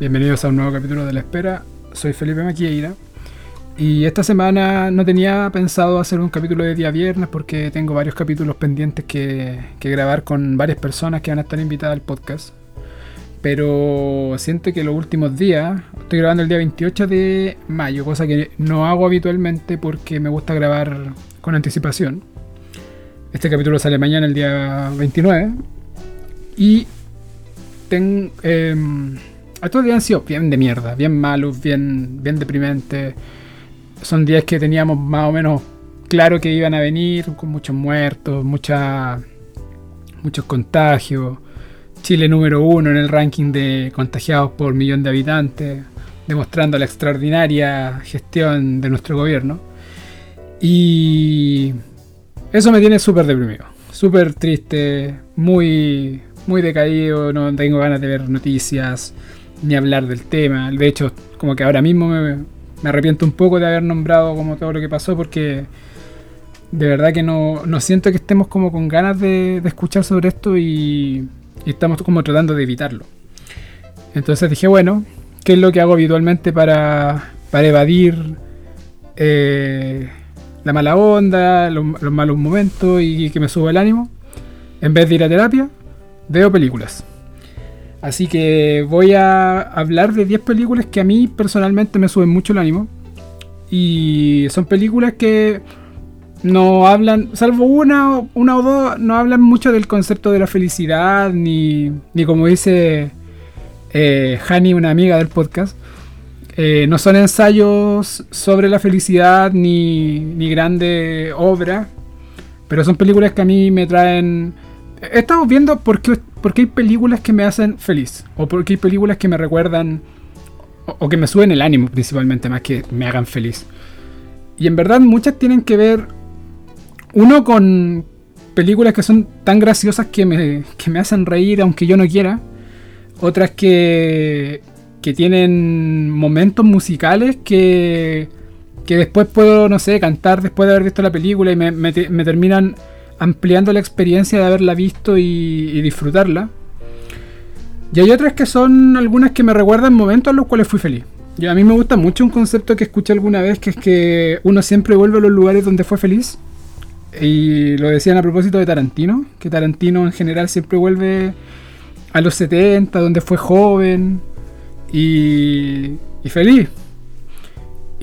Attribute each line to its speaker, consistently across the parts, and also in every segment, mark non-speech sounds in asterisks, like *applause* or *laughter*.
Speaker 1: Bienvenidos a un nuevo capítulo de La Espera. Soy Felipe Maquieira. Y esta semana no tenía pensado hacer un capítulo de día viernes porque tengo varios capítulos pendientes que, que grabar con varias personas que van a estar invitadas al podcast. Pero siento que los últimos días, estoy grabando el día 28 de mayo, cosa que no hago habitualmente porque me gusta grabar con anticipación. Este capítulo sale mañana, el día 29. Y ten, em, estos días han sido bien de mierda, bien malos, bien, bien deprimentes. Son días que teníamos más o menos claro que iban a venir, con muchos muertos, mucha, muchos contagios. Chile número uno en el ranking de contagiados por millón de habitantes, demostrando la extraordinaria gestión de nuestro gobierno. Y eso me tiene súper deprimido, súper triste, muy, muy decaído, no tengo ganas de ver noticias ni hablar del tema. De hecho, como que ahora mismo me, arrepiento un poco de haber nombrado como todo lo que pasó porque de verdad que no, no siento que estemos como con ganas de, escuchar sobre esto y, y, estamos como tratando de evitarlo. Entonces dije, bueno, ¿qué es lo que hago habitualmente para, para evadir eh, la mala onda, los, los malos momentos y que me suba el ánimo? En vez de ir a terapia, veo películas. Así que voy a hablar de 10 películas que a mí personalmente me suben mucho el ánimo. Y son películas que no hablan, salvo una, una o dos, no hablan mucho del concepto de la felicidad, ni, ni como dice eh, Hani, una amiga del podcast. Eh, no son ensayos sobre la felicidad ni, ni grande obra, pero son películas que a mí me traen... He estado viendo por qué porque hay películas que me hacen feliz. O porque hay películas que me recuerdan. O, que me suben el ánimo principalmente, más que me hagan feliz. Y en verdad muchas tienen que ver. Uno con películas que son tan graciosas que me, que me hacen reír aunque yo no quiera. Otras que. que tienen momentos musicales que. que después puedo, no sé, cantar después de haber visto la película y me terminan ampliando la experiencia de haberla visto y, disfrutarla. Y hay otras que son algunas que me recuerdan momentos en los cuales fui feliz. Y a mí me gusta mucho un concepto que escuché alguna vez, que es que uno siempre vuelve a los lugares donde fue feliz. Y lo decían a propósito de Tarantino, que Tarantino en general siempre vuelve a los 70, donde fue joven y feliz.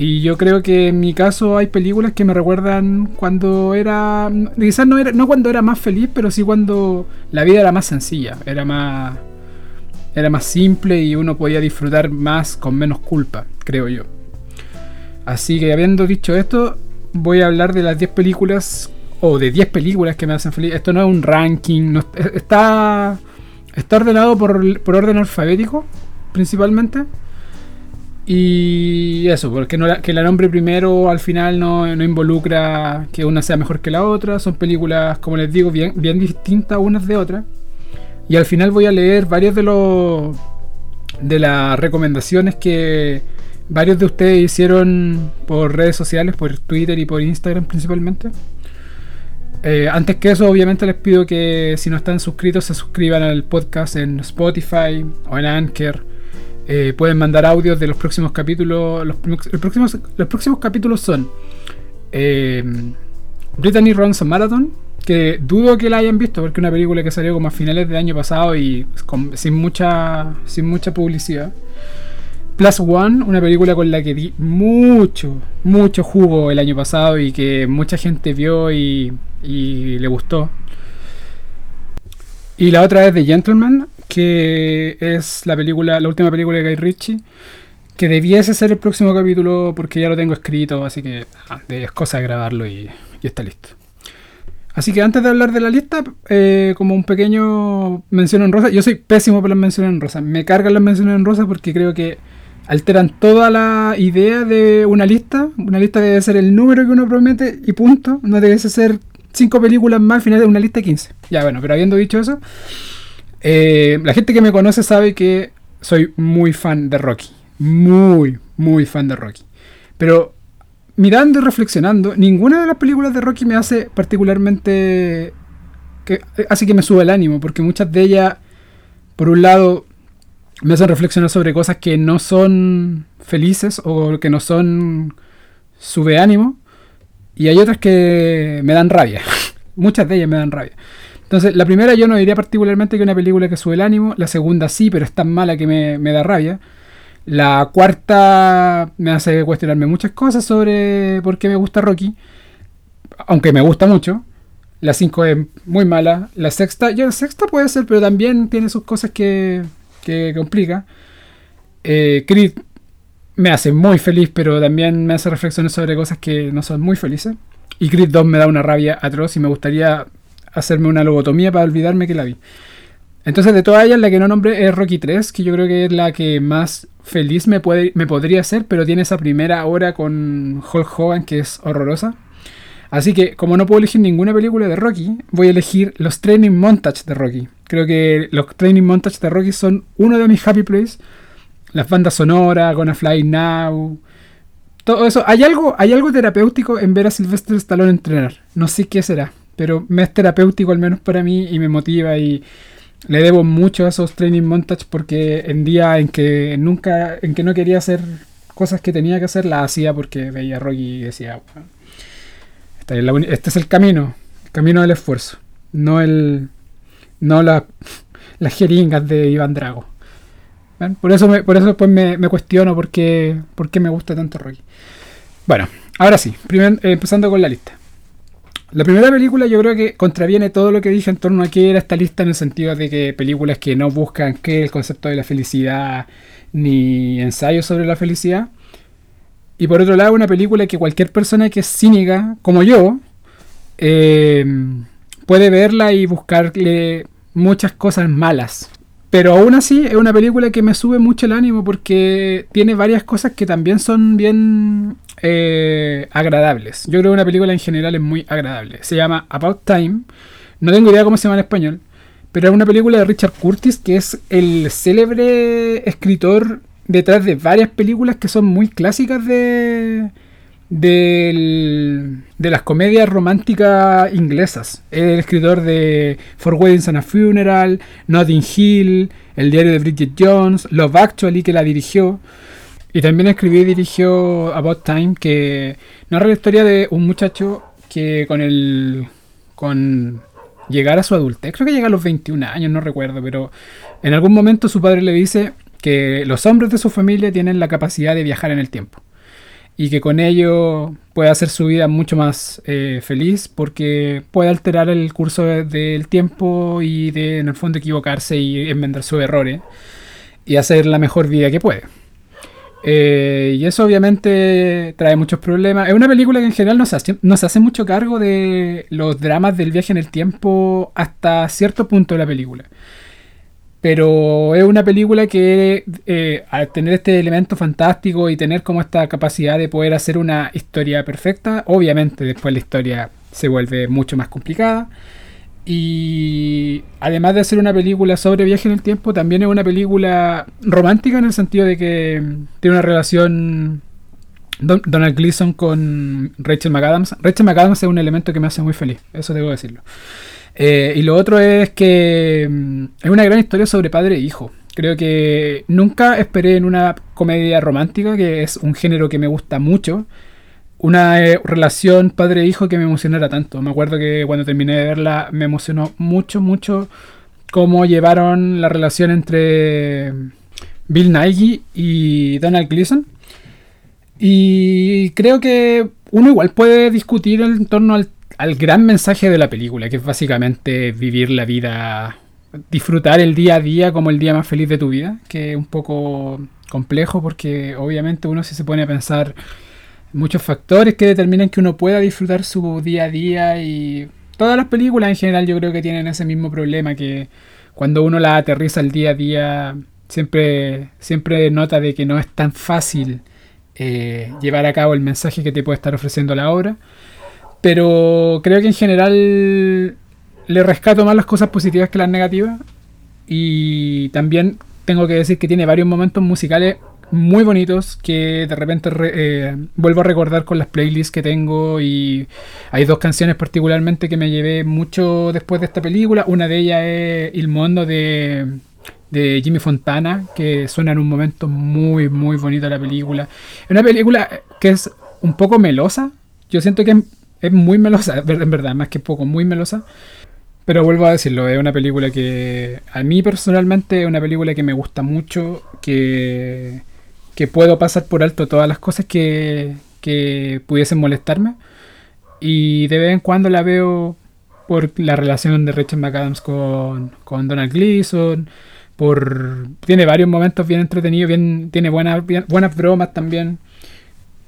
Speaker 1: Y yo creo que en mi caso hay películas que me recuerdan cuando era. Quizás no, era, no cuando era más feliz, pero sí cuando la vida era más sencilla, era más. Era más simple y uno podía disfrutar más con menos culpa, creo yo. Así que habiendo dicho esto, voy a hablar de las 10 películas. O de 10 películas que me hacen feliz. Esto no es un ranking. No, está. Está ordenado por, por orden alfabético, principalmente. Y eso, porque no la, que la nombre primero al final no, no, involucra que una sea mejor que la otra. Son películas, como les digo, bien, bien distintas unas de otras. Y al final voy a leer varios de los de las recomendaciones que varios de ustedes hicieron por redes sociales, por Twitter y por Instagram principalmente. Eh, antes que eso, obviamente les pido que si no están suscritos se suscriban al podcast en Spotify o en Anchor eh, pueden mandar audios de los próximos capítulos. Los, próximos, los próximos capítulos son eh, Brittany Ronson Marathon, que dudo que la hayan visto porque es una película que salió como a finales del año pasado y sin, mucha, sin mucha publicidad. Plus One, una película con la que di mucho, mucho jugo el año pasado y que mucha gente vio y, y le gustó. Y la otra es The Gentleman, que es la película, la última película de Guy Ritchie, que debiese ser el próximo capítulo porque ya lo tengo escrito, así que ah, es cosa de grabarlo y, está listo. Así que antes de hablar de la lista, eh, como un pequeño mención en rosa, yo soy pésimo por las menciones en rosa, me cargan las menciones en rosa porque creo que alteran toda la idea de una lista, una lista debe ser el número que uno promete y punto, no debe ser cinco películas más al final de una lista de 15. Ya bueno, pero habiendo dicho eso, eh, la gente que me conoce sabe que soy muy fan de Rocky. Muy, muy fan de Rocky. Pero mirando y reflexionando, ninguna de las películas de Rocky me hace particularmente... Que, hace que me suba el ánimo, porque muchas de ellas, por un lado, me hacen reflexionar sobre cosas que no son felices o que no son sube ánimo. Y hay otras que me dan rabia. *laughs* Muchas de ellas me dan rabia. Entonces, la primera yo no diría particularmente que una película que sube el ánimo. La segunda sí, pero es tan mala que me, da rabia. La cuarta me hace cuestionarme muchas cosas sobre por qué me gusta Rocky. Aunque me gusta mucho. La 5 es muy mala. La sexta, ya la sexta puede ser, pero también tiene sus cosas que, que complica. Eh, Creed me hace muy feliz, pero también me hace reflexiones sobre cosas que no son muy felices. Y Creed 2 me da una rabia atroz y me gustaría hacerme una lobotomía para olvidarme que la vi. Entonces, de todas ellas, la que no nombré es Rocky 3, que yo creo que es la que más feliz me, puede, me podría hacer, pero tiene esa primera hora con Hulk Hogan que es horrorosa. Así que, como no puedo elegir ninguna película de Rocky, voy a elegir los training montage de Rocky. Creo que los training montage de Rocky son uno de mis happy plays. Las bandas sonoras, Gonna Fly Now. Todo eso. Hay algo, hay algo terapéutico en ver a Sylvester Stallone entrenar. No sé qué será, pero me es terapéutico al menos para mí y me motiva y le debo mucho a esos training montage porque en día en que nunca, en que no quería hacer cosas que tenía que hacer, las hacía porque veía a Rocky y decía, este es el camino, el camino del esfuerzo, no el no *laughs* las jeringas de Iván Drago. Por eso, me, por eso después me, cuestiono por qué me gusta tanto Rocky. Bueno, ahora sí, eh, empezando con la lista. La primera película yo creo que contraviene todo lo que dije en torno a qué era esta lista en el sentido de que películas que no buscan que el concepto de la felicidad ni ensayos sobre la felicidad. Y por otro lado, una película que cualquier persona que es cínica, como yo, eh, puede verla y buscarle muchas cosas malas. Pero aún así es una película que me sube mucho el ánimo porque tiene varias cosas que también son bien eh, agradables. Yo creo que una película en general es muy agradable. Se llama About Time. No tengo idea cómo se llama en español. Pero es una película de Richard Curtis que es el célebre escritor detrás de varias películas que son muy clásicas de, de las comedias románticas inglesas. el escritor de For Weddings and a Funeral, Notting Hill, El diario de Bridget Jones, Love Actually, que la dirigió. Y también escribió y dirigió About Time, que narra la historia de un muchacho que con el. con llegar a su adultez, creo que llega a los 21 años, no recuerdo, pero en algún momento su padre le dice que los hombres de su familia tienen la capacidad de viajar en el tiempo y que con ello puede hacer su vida mucho más eh, feliz porque puede alterar el curso del tiempo y de en el fondo equivocarse y enmendar sus errores y hacer la mejor vida que puede. Eh, y eso obviamente trae muchos problemas. Es una película que en general no se, hace, no se hace mucho cargo de los dramas del viaje en el tiempo hasta cierto punto de la película. Pero es una película que eh, al tener este elemento fantástico y tener como esta capacidad de poder hacer una historia perfecta, obviamente después la historia se vuelve mucho más complicada. Y además de ser una película sobre viaje en el tiempo, también es una película romántica en el sentido de que tiene una relación Donald Gleason con Rachel McAdams. Rachel McAdams es un elemento que me hace muy feliz, eso debo decirlo. Eh, y lo otro es que mm, es una gran historia sobre padre e hijo. Creo que nunca esperé en una comedia romántica, que es un género que me gusta mucho, una eh, relación padre-hijo que me emocionara tanto. Me acuerdo que cuando terminé de verla me emocionó mucho, mucho cómo llevaron la relación entre Bill Nighy y Donald Gleason. Y creo que uno igual puede discutir en torno al al gran mensaje de la película, que es básicamente vivir la vida, disfrutar el día a día como el día más feliz de tu vida, que es un poco complejo porque obviamente uno si se pone a pensar muchos factores que determinan que uno pueda disfrutar su día a día y todas las películas en general yo creo que tienen ese mismo problema que cuando uno la aterriza el día a día siempre, siempre nota de que no es tan fácil eh, llevar a cabo el mensaje que te puede estar ofreciendo la obra. Pero creo que en general le rescato más las cosas positivas que las negativas. Y también tengo que decir que tiene varios momentos musicales muy bonitos que de repente eh, vuelvo a recordar con las playlists que tengo y hay dos canciones particularmente que me llevé mucho después de esta película. Una de ellas es Il Mondo de de Jimmy Fontana, que suena en un momento muy, muy bonito la película. Es una película que es un poco melosa. Yo siento que es muy melosa, *laughs* en verdad, más que poco, muy melosa. Pero vuelvo a decirlo, es una película que a mí personalmente es una película que me gusta mucho, que, que puedo pasar por alto todas las cosas que, que pudiesen molestarme. Y de vez en cuando la veo por la relación de Rachel McAdams con, con Donald Gleason, por tiene varios momentos bien entretenidos, bien, tiene buenas, buenas bromas también.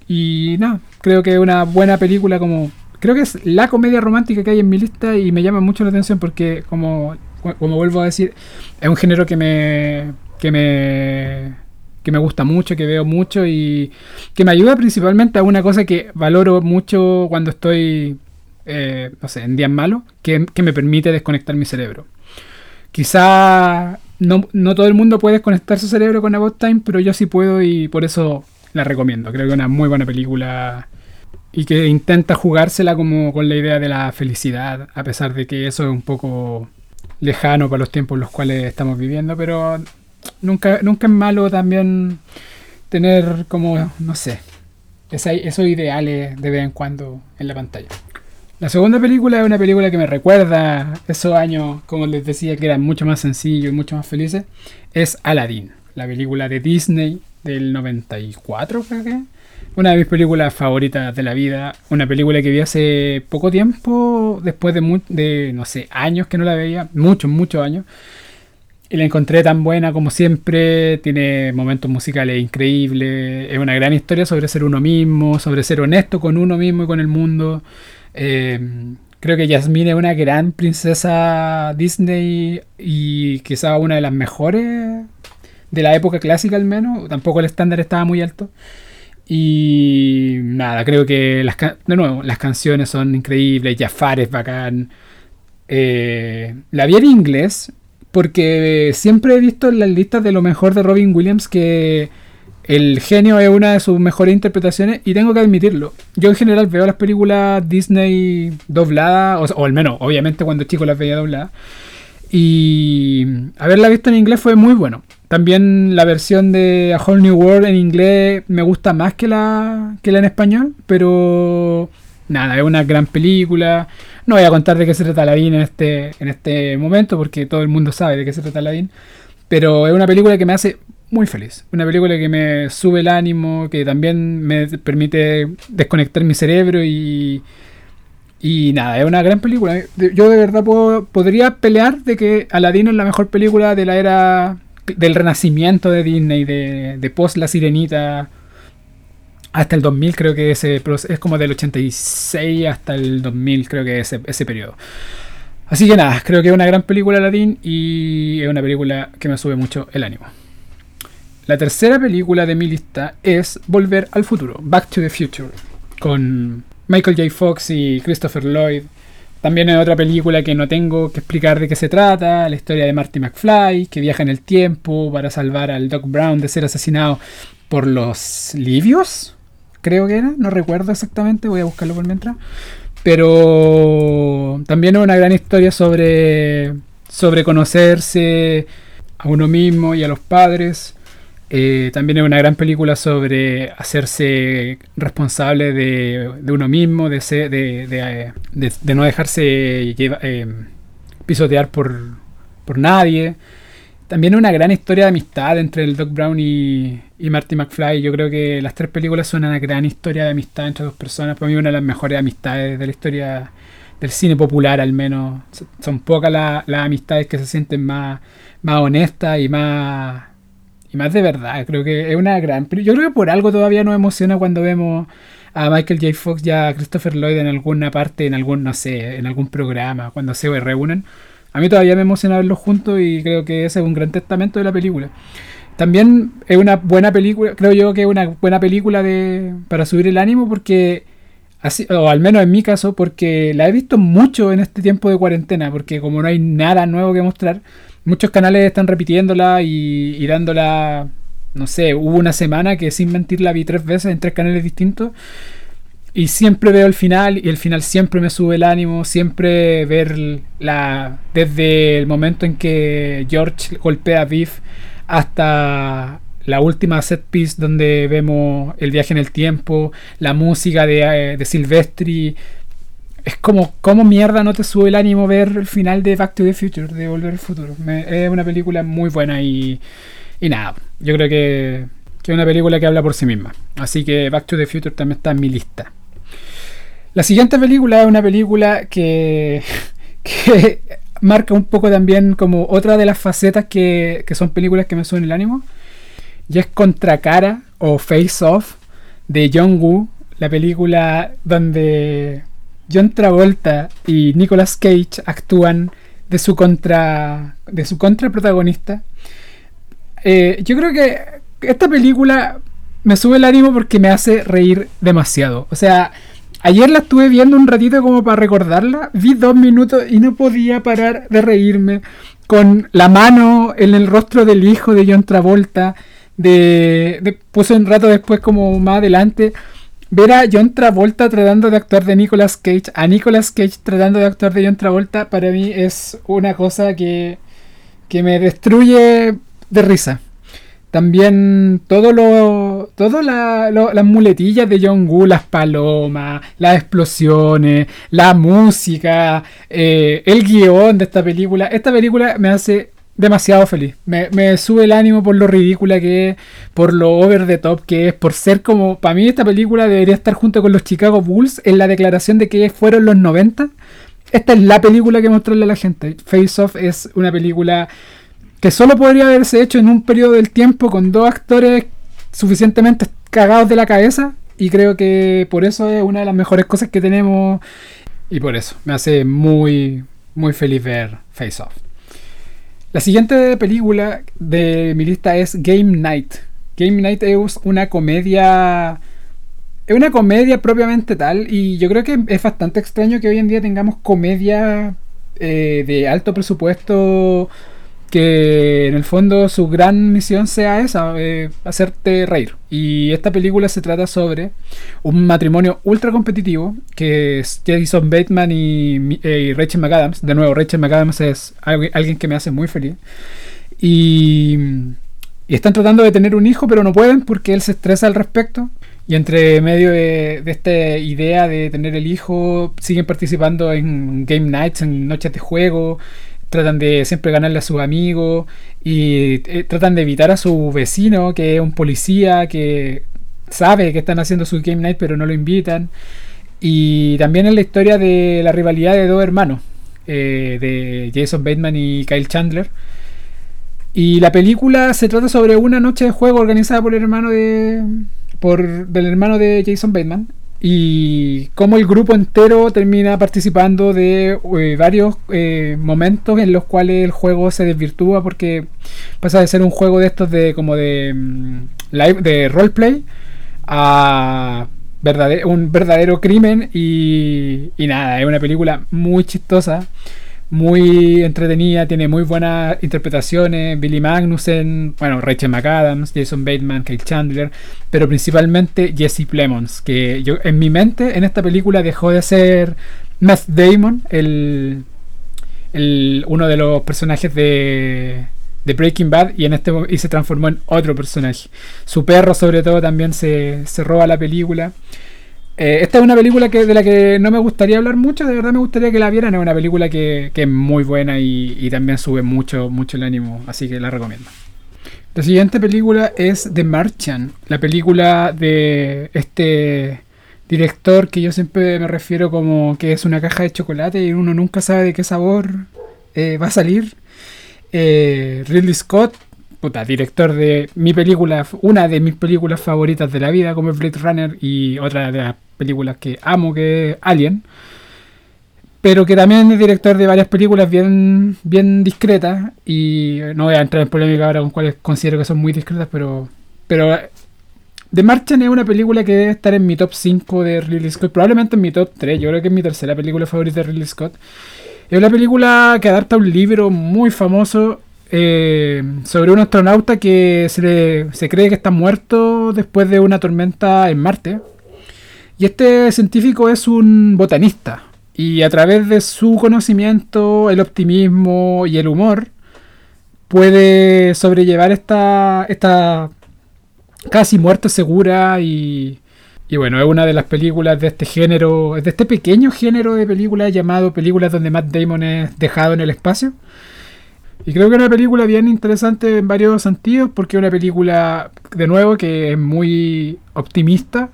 Speaker 1: Y nada, creo que es una buena película como... Creo que es la comedia romántica que hay en mi lista y me llama mucho la atención porque, como, como vuelvo a decir, es un género que me, que me que me gusta mucho, que veo mucho y que me ayuda principalmente a una cosa que valoro mucho cuando estoy, eh, no sé, en días malos, que, me permite desconectar mi cerebro. Quizá no, todo el mundo puede desconectar su cerebro con About Time, pero yo sí puedo y por eso la recomiendo. Creo que es una muy buena película y que intenta jugársela como con la idea de la felicidad, a pesar de que eso es un poco lejano para los tiempos en los cuales estamos viviendo, pero nunca, nunca es malo también tener como, no sé, esos ideales de vez en cuando en la pantalla. La segunda película es una película que me recuerda esos años, como les decía, que eran mucho más sencillos y mucho más felices. Es Aladdin, la película de Disney del 94, creo que. Una de mis películas favoritas de la vida. Una película que vi hace poco tiempo, después de, de no sé, años que no la veía. Muchos, muchos años. Y la encontré tan buena como siempre, tiene momentos musicales increíbles, es una gran historia sobre ser uno mismo, sobre ser honesto con uno mismo y con el mundo. Eh, creo que Jasmine es una gran princesa Disney y quizá una de las mejores de la época clásica al menos, tampoco el estándar estaba muy alto. Y nada, creo que las, de nuevo, las canciones son increíbles, Jafar es bacán. Eh, la vi en inglés, porque siempre he visto en las listas de lo mejor de Robin Williams que el genio es una de sus mejores interpretaciones y tengo que admitirlo. Yo en general veo las películas Disney dobladas, o, al menos, obviamente cuando chico las veía dobladas. Y haberla visto en inglés fue muy bueno. También la versión de A Whole New World en inglés me gusta más que la, que la en español, pero nada, es una gran película. No voy a contar de qué se trata Aladdin en este, en este momento, porque todo el mundo sabe de qué se trata Aladdin. Pero es una película que me hace muy feliz. Una película que me sube el ánimo, que también me permite desconectar mi cerebro y. Y nada, es una gran película. Yo de verdad podría pelear de que Aladdin es la mejor película de la era del renacimiento de Disney, de, de post La Sirenita hasta el 2000 creo que ese es como del 86 hasta el 2000 creo que ese, ese periodo. Así que nada, creo que es una gran película Aladdin y es una película que me sube mucho el ánimo. La tercera película de mi lista es Volver al futuro, Back to the Future, con Michael J. Fox y Christopher Lloyd. También es otra película que no tengo que explicar de qué se trata, la historia de Marty McFly, que viaja en el tiempo para salvar al Doc Brown de ser asesinado por los libios, creo que era, no recuerdo exactamente, voy a buscarlo por mientras. Pero también es una gran historia sobre, sobre conocerse a uno mismo y a los padres. Eh, también es una gran película sobre hacerse responsable de, uno mismo, de, de, no dejarse eh, pisotear por, por nadie. También una gran historia de amistad entre el Doc Brown y, Marty McFly. Yo creo que las tres películas son una gran historia de amistad entre dos personas. Para mí una de las mejores amistades de la historia del cine popular al menos. Son pocas las amistades que se sienten más, más honestas y más, y más de verdad. Creo que es una gran... Yo creo que por algo todavía nos emociona cuando vemos a Michael J. Fox y a Christopher Lloyd en alguna parte, en algún, no sé, en algún programa, cuando se reúnen. A mí todavía me emociona verlos juntos y creo que ese es un gran testamento de la película. También es una buena película, creo yo que es una buena película para subir el ánimo porque, así, o al menos en mi caso, porque la he visto mucho en este tiempo de cuarentena, porque como no hay nada nuevo que mostrar, muchos canales están repitiéndola y dándola, no sé, hubo una semana que sin mentir la vi tres veces en tres canales distintos. Y siempre veo el final y el final siempre me sube el ánimo, siempre ver la desde el momento en que George golpea a Biff hasta la última set piece donde vemos el viaje en el tiempo, la música de, eh, de Silvestri. Es como, ¿cómo mierda no te sube el ánimo ver el final de Back to the Future, de Volver al Futuro? es una película muy buena y, y nada, yo creo que, que es una película que habla por sí misma. Así que Back to the Future también está en mi lista. La siguiente película es una película que, *laughs* que marca un poco también como otra de las facetas que, que son películas que me suben el ánimo. Y es Contracara o Face Off de John Woo, la película donde John Travolta y Nicolas Cage actúan de su contra de su contraprotagonista. Eh, yo creo que esta película me sube el ánimo porque me hace reír demasiado. O sea, ayer la estuve viendo un ratito como para recordarla. Vi dos minutos y no podía parar de reírme. Con la mano en el rostro del hijo de John Travolta. De, puso un rato después como más adelante. Ver a John Travolta tratando de actuar de Nicolas Cage. A Nicolas Cage tratando de actuar de John Travolta. Para mí es una cosa que, que me destruye de risa. También todo lo, todo las muletillas de John Woo, las palomas, las explosiones, la música, eh, el guion de esta película. Esta película me hace demasiado feliz. Me, me, sube el ánimo por lo ridícula que es, por lo over the top que es, por ser como... Para mí esta película debería estar junto con los Chicago Bulls en la declaración de que fueron los 90. Esta es la película que mostrarle a la gente. Face Off es una película que solo podría haberse hecho en un periodo del tiempo con dos actores suficientemente cagados de la cabeza. Y creo que por eso es una de las mejores cosas que tenemos. Y por eso me hace muy, muy feliz ver Face Off. La siguiente película de mi lista es Game Night. Game Night es una comedia. Es una comedia propiamente tal. Y yo creo que es bastante extraño que hoy en día tengamos comedia eh, de alto presupuesto que en el fondo su gran misión sea esa, eh, hacerte reír. Y esta película se trata sobre un matrimonio ultra competitivo, que es Jason Bateman y, eh, Rachel McAdams. De nuevo, Rachel McAdams es alguien que me hace muy feliz. Y, y, están tratando de tener un hijo, pero no pueden porque él se estresa al respecto. Y entre medio de, de esta idea de tener el hijo, siguen participando en game nights, en noches de juego tratan de siempre ganarle a sus amigos y eh, tratan de evitar a su vecino, que es un policía que sabe que están haciendo su game night pero no lo invitan. Y también es la historia de la rivalidad de dos hermanos, eh, de Jason Bateman y Kyle Chandler. Y la película se trata sobre una noche de juego organizada por el hermano de. por del hermano de Jason Bateman y cómo el grupo entero termina participando de eh, varios eh, momentos en los cuales el juego se desvirtúa porque pasa de ser un juego de estos de como de mm, live de roleplay a un verdadero crimen y, y nada, es una película muy chistosa muy entretenida, tiene muy buenas interpretaciones. Billy Magnussen, bueno, Rachel McAdams, Jason Bateman, Kate Chandler, pero principalmente Jesse Plemons, que yo en mi mente en esta película dejó de ser Matt Damon, el, el uno de los personajes de, de Breaking Bad y en este y se transformó en otro personaje. Su perro sobre todo también se, se roba la película. Eh, esta es una película que, de la que no me gustaría hablar mucho, de verdad me gustaría que la vieran. Es una película que, es muy buena y, también sube mucho, mucho el ánimo, así que la recomiendo. La siguiente película es The Martian, la película de este director que yo siempre me refiero como que es una caja de chocolate y uno nunca sabe de qué sabor eh, va a salir. Eh, Ridley Scott puta, director de mi película, una de mis películas favoritas de la vida, como Blade Runner, y otra de las películas que amo, que es Alien. Pero que también es director de varias películas bien, bien discretas. Y no voy a entrar en polémica ahora con cuáles considero que son muy discretas, pero. Pero. The Martian es una película que debe estar en mi top 5 de Ridley Scott. Probablemente en mi top 3. Yo creo que es mi tercera película favorita de Ridley Scott. Es una película que adapta un libro muy famoso eh, sobre un astronauta que se, se, cree que está muerto después de una tormenta en Marte. Y este científico es un botanista. Y a través de su conocimiento, el optimismo y el humor, puede sobrellevar esta, esta casi muerte segura y, y bueno, es una de las películas de este género, de este pequeño género de películas llamado películas donde Matt Damon es dejado en el espacio. Y creo que es una película bien interesante en varios sentidos, porque es una película, de nuevo, que es muy optimista,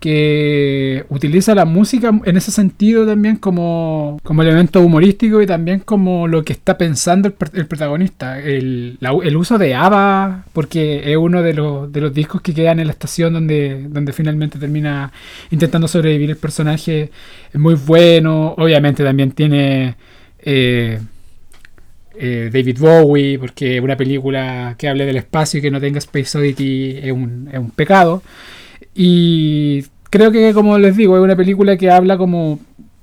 Speaker 1: que utiliza la música en ese sentido también como, como elemento humorístico y también como lo que está pensando el, protagonista. El, el, uso de ABBA, porque es uno de los, de los discos que quedan en la estación donde, donde finalmente termina intentando sobrevivir el personaje, es muy bueno. Obviamente también tiene... Eh, eh, David Bowie, porque una película que hable del espacio y que no tenga Space Oddity es un, es un pecado. Y creo que, como les digo, es una película que habla como.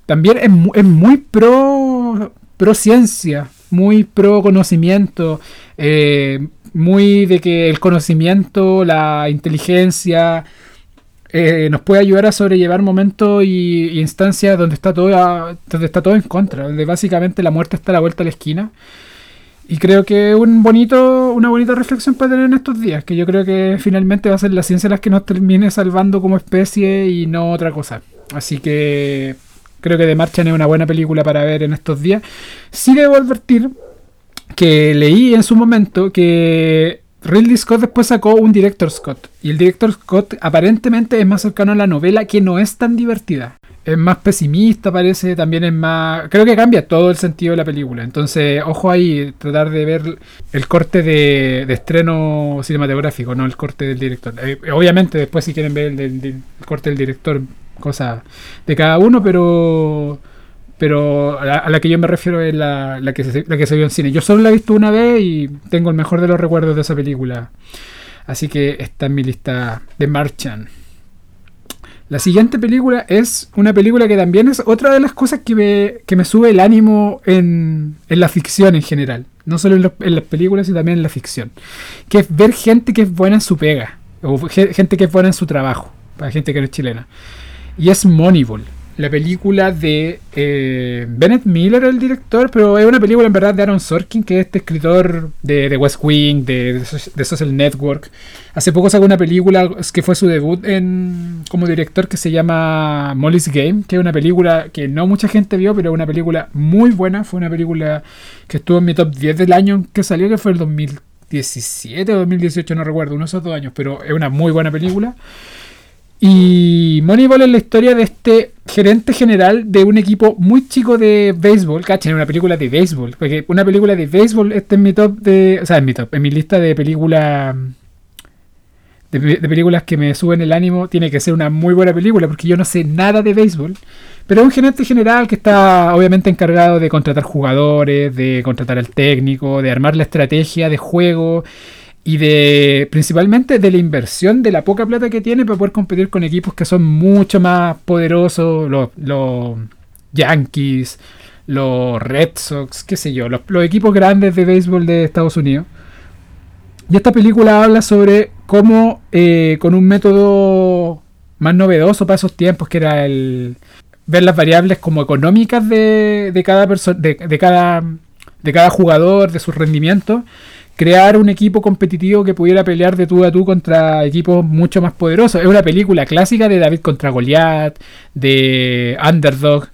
Speaker 1: También es, muy pro, pro ciencia, muy pro conocimiento, eh, muy de que el conocimiento, la inteligencia. Eh, nos puede ayudar a sobrellevar momentos y, instancias donde está todo donde está todo en contra, donde básicamente la muerte está a la vuelta de la esquina y creo que un bonito, una bonita reflexión para tener en estos días, que yo creo que finalmente va a ser la ciencia la que nos termine salvando como especie y no otra cosa. Así que creo que The Martian es una buena película para ver en estos días. Sí debo advertir que leí en su momento que Ridley Scott después sacó un Director Scott. Y el Director Scott aparentemente es más cercano a la novela que no es tan divertida es más pesimista, parece, también es más... Creo que cambia todo el sentido de la película. Entonces, ojo ahí, tratar de ver el corte de, estreno cinematográfico, no el corte del director. Eh, obviamente, después si quieren ver el, corte del director, cosa de cada uno, pero... Pero a la, que yo me refiero es la, que se, vio en cine. Yo solo la he visto una vez y tengo el mejor de los recuerdos de esa película. Así que está en mi lista de Marchan. La siguiente película es una película que también es otra de las cosas que me, sube el ánimo en, en, la ficción en general. No solo en, las películas, sino también en la ficción. Que es ver gente que es buena en su pega. O gente que es buena en su trabajo. Para gente que no es chilena. Y es Moneyball la película de eh, Bennett Miller, el director, pero es una película en verdad de Aaron Sorkin, que es este escritor de, de West Wing, de, de, Social Network. Hace poco sacó una película que fue su debut en, como director que se llama Molly's Game, que es una película que no mucha gente vio, pero es una película muy buena. Fue una película que estuvo en mi top 10 del año que salió, que fue el 2017 o 2018, no recuerdo, unos dos años, pero es una muy buena película. Y Moneyball es la historia de este gerente general de un equipo muy chico de béisbol. Cachen, una película de béisbol. Porque una película de béisbol, este es mi top de. O sea, en mi top, en mi lista de películas. De, películas que me suben el ánimo, tiene que ser una muy buena película, porque yo no sé nada de béisbol. Pero es un gerente general que está obviamente encargado de contratar jugadores, de contratar al técnico, de armar la estrategia de juego y de principalmente de la inversión de la poca plata que tiene para poder competir con equipos que son mucho más poderosos, los, los Yankees, los Red Sox, qué sé yo, los, equipos grandes de béisbol de Estados Unidos. Y esta película habla sobre cómo eh, con un método más novedoso para esos tiempos, que era el ver las variables como económicas de, de cada persona, de, de, cada, de cada jugador, de su rendimiento, crear un equipo competitivo que pudiera pelear de tú a tú contra equipos mucho más poderosos. Es una película clásica de David contra Goliath, de Underdog,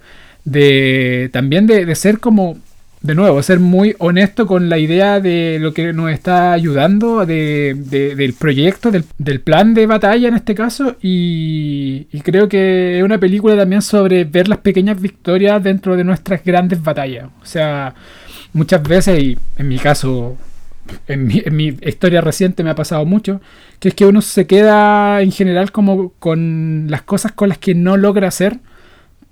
Speaker 1: de también de, ser como, de nuevo, ser muy honesto con la idea de lo que nos está ayudando, de, del proyecto, del, plan de batalla en este caso, y, y creo que es una película también sobre ver las pequeñas victorias dentro de nuestras grandes batallas. O sea, muchas veces, y en mi caso en mi, historia reciente me ha pasado mucho, que es que uno se queda en general como con las cosas con las que no logra hacer,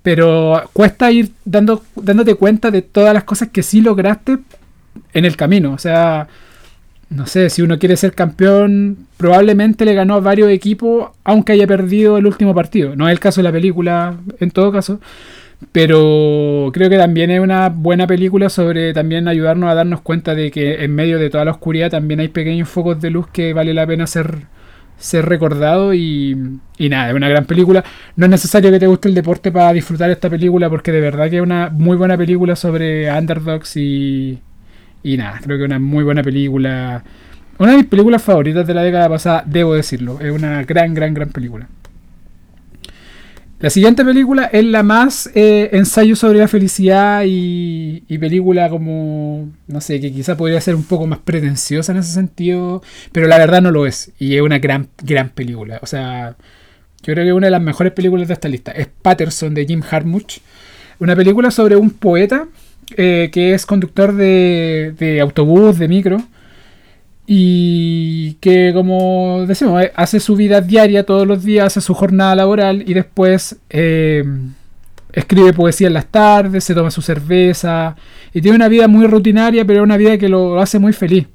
Speaker 1: pero cuesta ir dando, dándote cuenta de todas las cosas que sí lograste en el camino. O sea, no sé, si uno quiere ser campeón, probablemente le ganó a varios equipos, aunque haya perdido el último partido. No es el caso de la película, en todo caso. Pero creo que también es una buena película sobre también ayudarnos a darnos cuenta de que en medio de toda la oscuridad también hay pequeños focos de luz que vale la pena ser ser recordado y, y nada, es una gran película. No es necesario que te guste el deporte para disfrutar esta película porque de verdad que es una muy buena película sobre underdogs y, y nada, creo que es una muy buena película. Una de mis películas favoritas de la década pasada, debo decirlo. Es una gran, gran, gran película. La siguiente película es la más eh, ensayo sobre la felicidad y, película como, no sé, que quizá podría ser un poco más pretenciosa en ese sentido, pero la verdad no lo es. Y es una gran, gran película. O sea, yo creo que es una de las mejores películas de esta lista. Es Patterson de Jim Harmuch. Una película sobre un poeta eh, que es conductor de, de autobús, de micro y que como decimos, eh, hace su vida diaria todos los días, hace su jornada laboral y después eh, escribe poesía en las tardes, se toma su cerveza y tiene una vida muy rutinaria, pero una vida que lo hace muy feliz.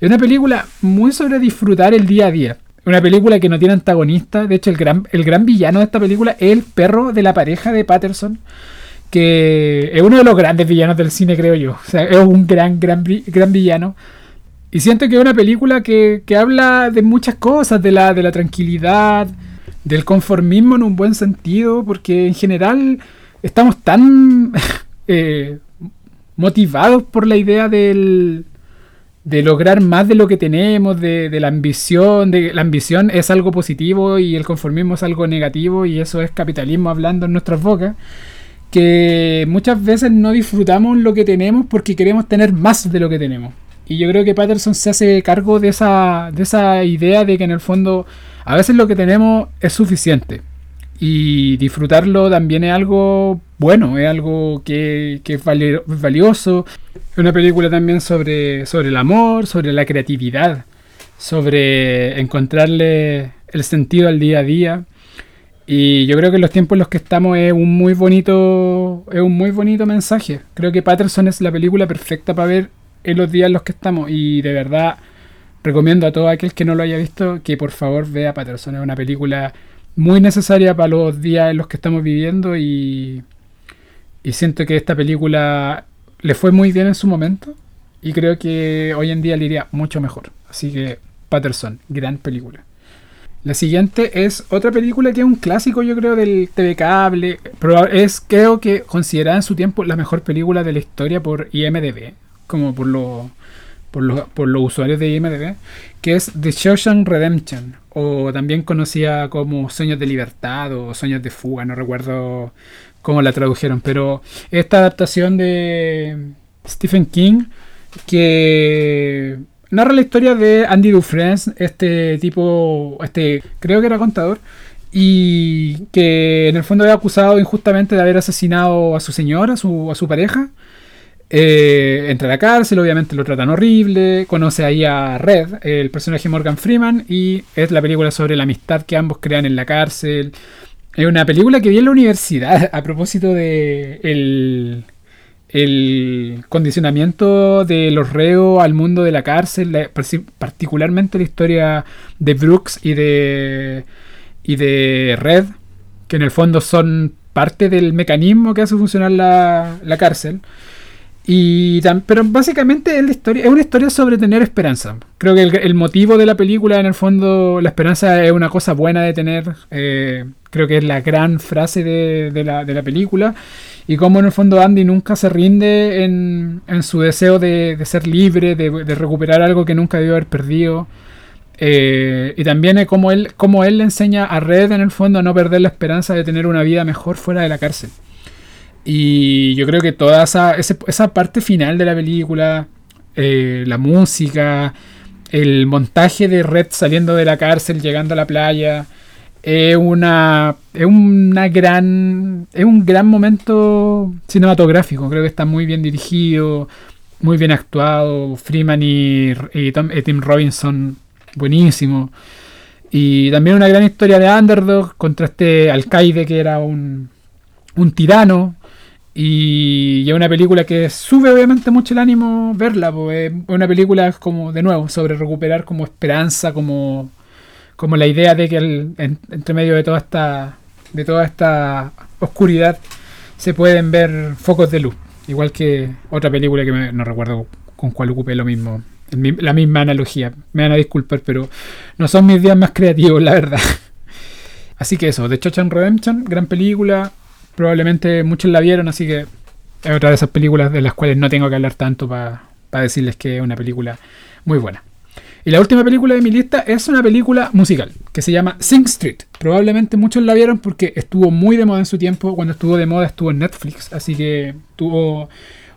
Speaker 1: Es una película muy sobre disfrutar el día a día. Una película que no tiene antagonista. De hecho, el gran, el gran villano de esta película es el perro de la pareja de Patterson. Que es uno de los grandes villanos del cine, creo yo. O sea, es un gran, gran, gran villano. Y siento que es una película que, habla de muchas cosas, de la, de la tranquilidad, del conformismo en un buen sentido, porque en general estamos tan *laughs* eh, motivados por la idea del, de lograr más de lo que tenemos, de, de, la ambición, de la ambición es algo positivo y el conformismo es algo negativo y eso es capitalismo hablando en nuestras bocas, que muchas veces no disfrutamos lo que tenemos porque queremos tener más de lo que tenemos. Y yo creo que Patterson se hace cargo de esa, de esa idea de que en el fondo a veces lo que tenemos es suficiente. Y disfrutarlo también es algo bueno, es algo que, es valioso. Es una película también sobre, sobre el amor, sobre la creatividad, sobre encontrarle el sentido al día a día. Y yo creo que en los tiempos en los que estamos es un muy bonito, es un muy bonito mensaje. Creo que Patterson es la película perfecta para ver en los días en los que estamos. Y de verdad recomiendo a todo aquel que no lo haya visto que por favor vea Patterson. Es una película muy necesaria para los días en los que estamos viviendo y, siento que esta película le fue muy bien en su momento y creo que hoy en día le iría mucho mejor. Así que Patterson, gran película. La siguiente es otra película que es un clásico, yo creo, del TV Cable. Es, creo que, considerada en su tiempo la mejor película de la historia por IMDb como por, lo, por, los usuarios de IMDb, que es The Shawshank Redemption, o también conocida como Sueños de Libertad o Sueños de Fuga, no recuerdo cómo la tradujeron, pero esta adaptación de Stephen King que narra la historia de Andy Dufresne, este tipo, este creo que era contador, y que en el fondo había acusado injustamente de haber asesinado a su señora, a su, a su pareja, eh, entra a la cárcel, obviamente lo tratan horrible. Conoce ahí a Red, el personaje Morgan Freeman, y es la película sobre la amistad que ambos crean en la cárcel. Es una película que vi en la universidad *laughs* a propósito de el, el condicionamiento de los reos al mundo de la cárcel, particularmente la historia de Brooks y de, y de Red, que en el fondo son parte del mecanismo que hace funcionar la, la cárcel. Y pero básicamente es, la historia, es una historia sobre tener esperanza. Creo que el, motivo de la película, en el fondo, la esperanza es una cosa buena de tener. Eh, creo que es la gran frase de, la, película. Y como en el fondo Andy nunca se rinde en, su deseo de, ser libre, de, recuperar algo que nunca debió haber perdido. Eh, y también es como él, como él le enseña a Red, en el fondo, a no perder la esperanza de tener una vida mejor fuera de la cárcel. Y yo creo que toda esa, esa parte final de la película, eh, la música, el montaje de Red saliendo de la cárcel, llegando a la playa, es una, es una gran, es un gran momento cinematográfico. Creo que está muy bien dirigido, muy bien actuado. Freeman y, Tim Robinson, buenísimo. Y también una gran historia de underdog contra este alcaide que era un, un tirano y es una película que sube obviamente mucho el ánimo verla, pues es una película como de nuevo sobre recuperar como esperanza, como, como la idea de que entre medio de toda esta de toda esta oscuridad se pueden ver focos de luz, igual que otra película que no recuerdo con cuál ocupé lo mismo la misma analogía. Me van a disculpar, pero no son mis días más creativos, la verdad. *laughs* Así que eso, The Chochan Redemption, gran película. Probablemente muchos la vieron, así que es otra de esas películas de las cuales no tengo que hablar tanto para decirles que es una película muy buena. Y la última película de mi lista es una película musical que se llama Sing Street. Probablemente muchos la vieron porque estuvo muy de moda en su tiempo. Cuando estuvo de moda estuvo en Netflix, así que tuvo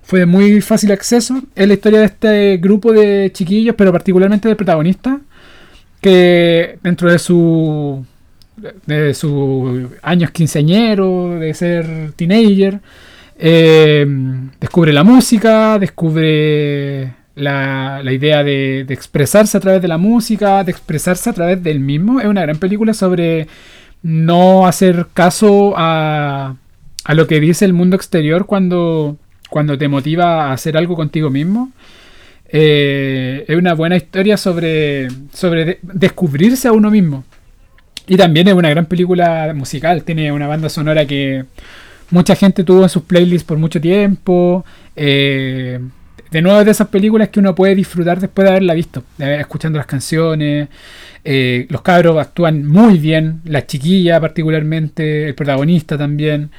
Speaker 1: fue de muy fácil acceso. Es la historia de este grupo de chiquillos, pero particularmente del protagonista, que dentro de su de sus años quinceañero, de ser teenager, eh, descubre la música, descubre la, idea de, expresarse a través de la música, de expresarse a través del mismo. Es una gran película sobre no hacer caso a, a lo que dice el mundo exterior cuando, cuando te motiva a hacer algo contigo mismo. Eh, es una buena historia sobre, sobre descubrirse a uno mismo. Y también es una gran película musical. Tiene una banda sonora que mucha gente tuvo en sus playlists por mucho tiempo. Eh, de nuevo es de esas películas que uno puede disfrutar después de haberla visto, escuchando las canciones. Eh, los cabros actúan muy bien, la chiquilla particularmente, el protagonista también.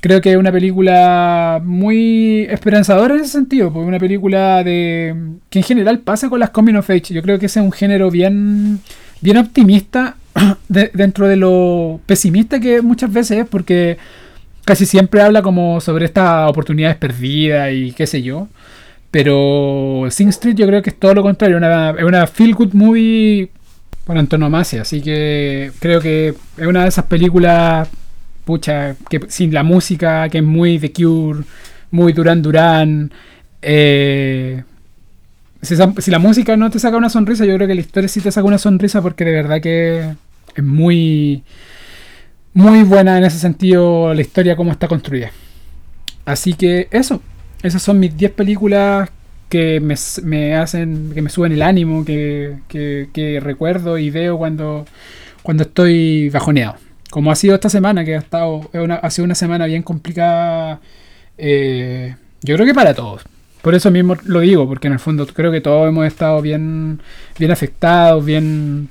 Speaker 1: Creo que es una película muy esperanzadora en ese sentido, porque una película de que en general pasa con las coming of age. Yo creo que ese es un género bien, bien optimista *clears throat* dentro de lo pesimista que muchas veces es, porque casi siempre habla como sobre estas oportunidades perdidas y qué sé yo. Pero Sing Street yo creo que es todo lo contrario, es una feel good movie por antonomasia, así que creo que es una de esas películas, pucha, que sin la música, que es muy The Cure, muy Duran Duran. Eh, si, la música no te saca una sonrisa, yo creo que la historia sí te saca una sonrisa porque de verdad que es muy, muy buena en ese sentido la historia, cómo está construida. Así que eso, esas son mis 10 películas que me, hacen, que me suben el ánimo, que, recuerdo y veo cuando, cuando estoy bajoneado. Como ha sido esta semana, que ha, estado, ha sido una semana bien complicada, eh, yo creo que para todos. Por eso mismo lo digo, porque en el fondo creo que todos hemos estado bien, bien afectados, bien,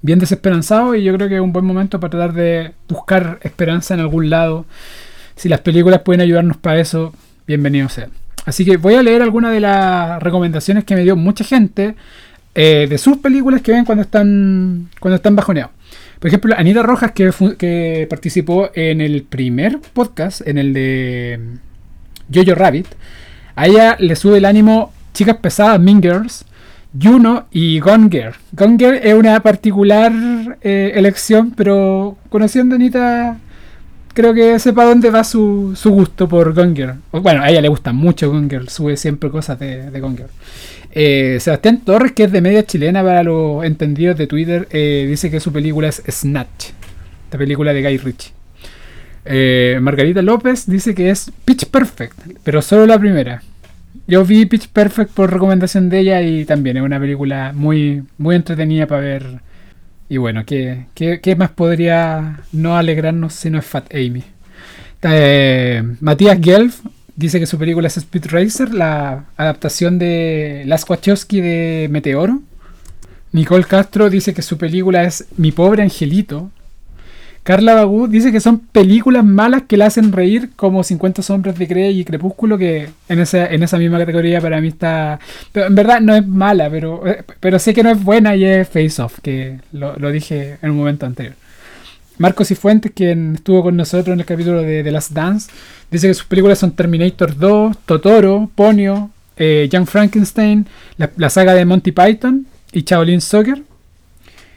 Speaker 1: bien desesperanzados y yo creo que es un buen momento para tratar de buscar esperanza en algún lado. Si las películas pueden ayudarnos para eso, bienvenido sea. Así que voy a leer algunas de las recomendaciones que me dio mucha gente eh, de sus películas que ven cuando están, cuando están bajoneados. Por ejemplo, Anita Rojas, que, que participó en el primer podcast, en el de Jojo Rabbit, a ella le sube el ánimo Chicas Pesadas, Mean Girls, Juno y. Gone Girl es una particular eh, elección, pero conociendo a Anita creo que sepa dónde va su, gusto por Gonger. Bueno, a ella le gusta mucho Gonger, sube siempre cosas de, de Gonger. Eh, Sebastián Torres, que es de media chilena para los entendidos de Twitter, eh, dice que su película es Snatch, la película de Guy Ritchie. Eh, Margarita López dice que es Pitch Perfect, pero solo la primera. Yo vi Pitch Perfect por recomendación de ella y también es una película muy, muy entretenida para ver y bueno, ¿qué, más podría no alegrarnos si no es Fat Amy? Eh, Matías Gelf dice que su película es Speed Racer, la adaptación de Las Wachowski de Meteoro. Nicole Castro dice que su película es Mi pobre angelito, Carla Bagú dice que son películas malas que la hacen reír como 50 sombras de Grey y Crepúsculo, que en esa, en esa misma categoría para mí está... Pero en verdad no es mala, pero, eh, pero sé que no es buena y es Face Off, que lo, dije en un momento anterior. Marcos y Fuentes, quien estuvo con nosotros en el capítulo de The Last Dance, dice que sus películas son Terminator 2, Totoro, Ponyo, eh, Frankenstein, la, la saga de Monty Python y Shaolin Soccer.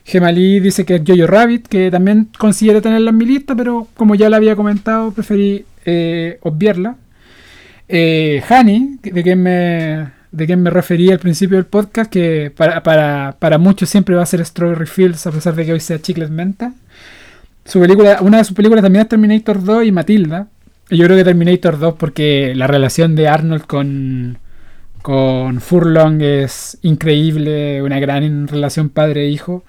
Speaker 1: Gemalí dice que es Jojo Rabbit, que también considero tenerla en mi lista, pero como ya la había comentado, preferí eh, obviarla. Eh, Hani, de quien me, de quien me referí al principio del podcast, que para, muchos siempre va a ser Strawberry Fields, a pesar de que hoy sea Chiclet Menta. Su película, una de sus películas también es Terminator 2 y Matilda. Y yo creo que Terminator 2 porque la relación de Arnold con, con Furlong es increíble, una gran relación padre-hijo.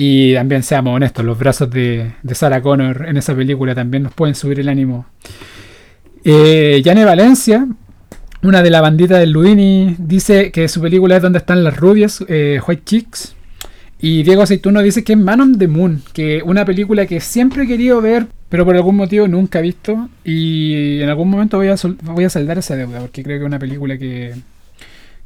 Speaker 1: Y también seamos honestos, los brazos de, Sarah Connor en esa película también nos pueden subir el ánimo. Eh, Valencia una de la bandita del Ludini dice que su película es Donde están las rubias, eh, White Chicks. Y Diego Aceituno dice que es Man on the Moon, que una película que siempre he querido ver, pero por algún motivo nunca he visto. Y en algún momento voy a, voy a saldar esa deuda, porque creo que es una película que,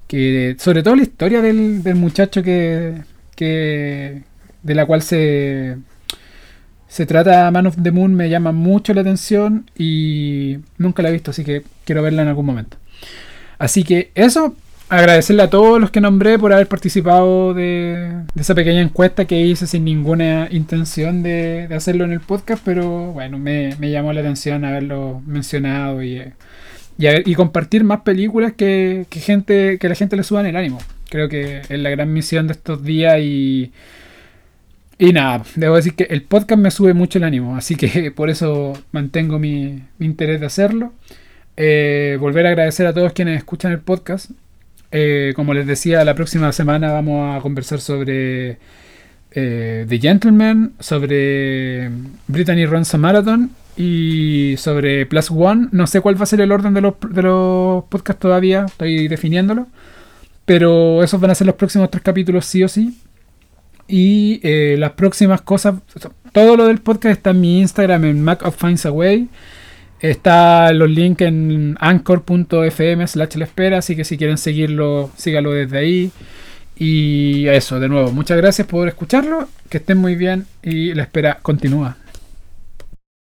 Speaker 1: que sobre todo la historia del, del muchacho que, que, de la cual se, se trata Man of the Moon me llama mucho la atención y nunca la he visto, así que quiero verla en algún momento. Así que eso, agradecerle a todos los que nombré por haber participado de, esa pequeña encuesta que hice sin ninguna intención de, hacerlo en el podcast, pero bueno, me, llamó la atención haberlo mencionado y, y, compartir más películas que, gente, que la gente le suba en el ánimo. Creo que es la gran misión de estos días y, y nada, debo decir que el podcast me sube mucho el ánimo, así que *laughs* por eso mantengo mi interés de hacerlo. Eh, volver a agradecer a todos quienes escuchan el podcast. Eh, como les decía, la próxima semana vamos a conversar sobre eh, The Gentleman, sobre Brittany Runs a Marathon y sobre Plus One. No sé cuál va a ser el orden de los, de los podcasts todavía, estoy definiéndolo. Pero esos van a ser los próximos tres capítulos, sí o sí. Y las próximas cosas, todo lo del podcast está en mi Instagram, en Mac of Finds. Está los links en anchor.fm slash la espera, así que si quieren seguirlo, sígalo desde ahí. Y eso, de nuevo, muchas gracias por escucharlo, que estén muy bien y la espera continúa.